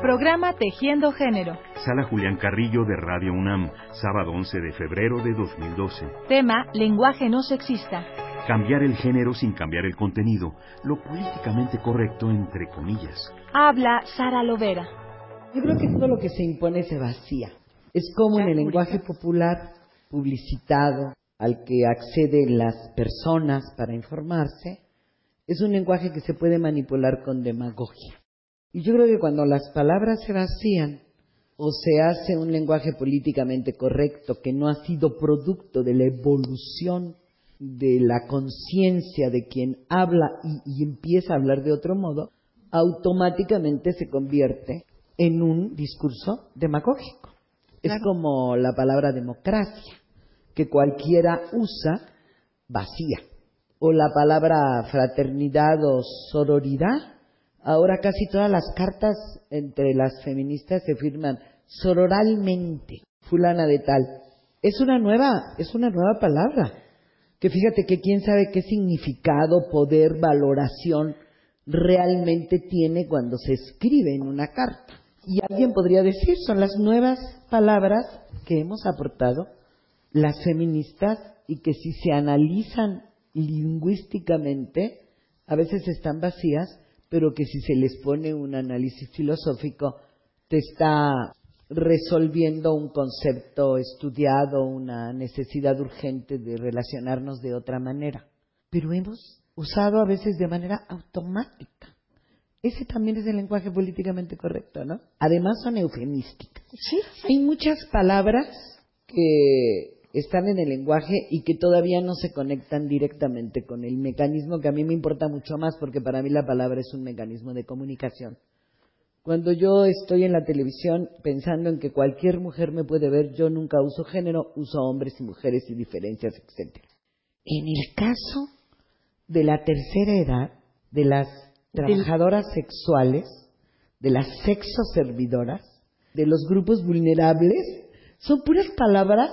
Programa Tejiendo Género. Sala Julián Carrillo de Radio UNAM, sábado 11 de febrero de 2012. Tema, lenguaje no sexista. Cambiar el género sin cambiar el contenido, lo políticamente correcto entre comillas. Habla Sara Lovera. Yo creo que todo lo que se impone se vacía. Es como en el lenguaje popular publicitado al que acceden las personas para informarse, es un lenguaje que se puede manipular con demagogia. Y yo creo que cuando las palabras se vacían o se hace un lenguaje políticamente correcto que no ha sido producto de la evolución de la conciencia de quien habla y, y, empieza a hablar de otro modo, automáticamente se convierte en un discurso demagógico. Es como la palabra democracia, que cualquiera usa vacía. O la palabra fraternidad o sororidad, Ahora casi todas las cartas entre las feministas se firman sororalmente, fulana de tal. Es una nueva, es una nueva palabra. Que fíjate que quién sabe qué significado, poder, valoración realmente tiene cuando se escribe en una carta. Y alguien podría decir, son las nuevas palabras que hemos aportado las feministas y que si se analizan lingüísticamente, a veces están vacías, pero que si se les pone un análisis filosófico, te está resolviendo un concepto estudiado, una necesidad urgente de relacionarnos de otra manera. Pero hemos usado a veces de manera automática. Ese también es el lenguaje políticamente correcto, ¿no? Además son eufemísticas. Sí. Hay muchas palabras que están en el lenguaje y que todavía no se conectan directamente con el mecanismo que a mí me importa mucho más porque para mí la palabra es un mecanismo de comunicación. Cuando yo estoy en la televisión pensando en que cualquier mujer me puede ver, yo nunca uso género, uso hombres y mujeres y diferencias, etc. En el caso de la tercera edad, de las trabajadoras sexuales, de las sexoservidoras, de los grupos vulnerables, son puras palabras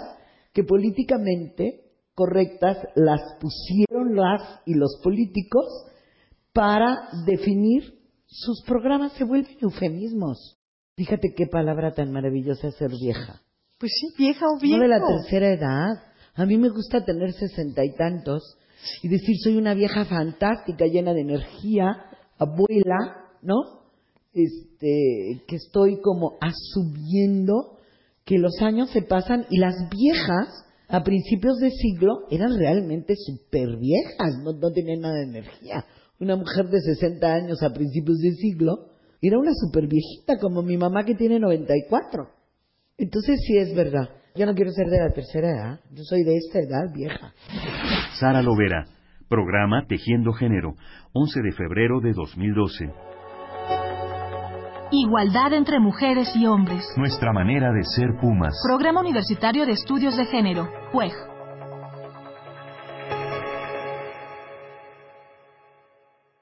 que políticamente correctas las pusieron las y los políticos para definir sus programas se vuelven eufemismos. Fíjate qué palabra tan maravillosa es ser vieja. Pues sí, vieja o viejo. No de la tercera edad. A mí me gusta tener sesenta y tantos y decir soy una vieja fantástica, llena de energía, abuela, ¿no? Este, que estoy como asumiendo que los años se pasan y las viejas a principios de siglo eran realmente súper viejas, no, no, tenían nada de energía. Una mujer de 60 años a principios de siglo era una súper viejita, como mi mamá que tiene 94. Entonces sí es verdad. Yo no quiero ser de la tercera edad, yo soy de esta edad vieja. Sara Lovera, programa Tejiendo Género, 11 de febrero de 2012. Igualdad entre mujeres y hombres. Nuestra manera de ser Pumas. Programa Universitario de Estudios de Género, PUEG.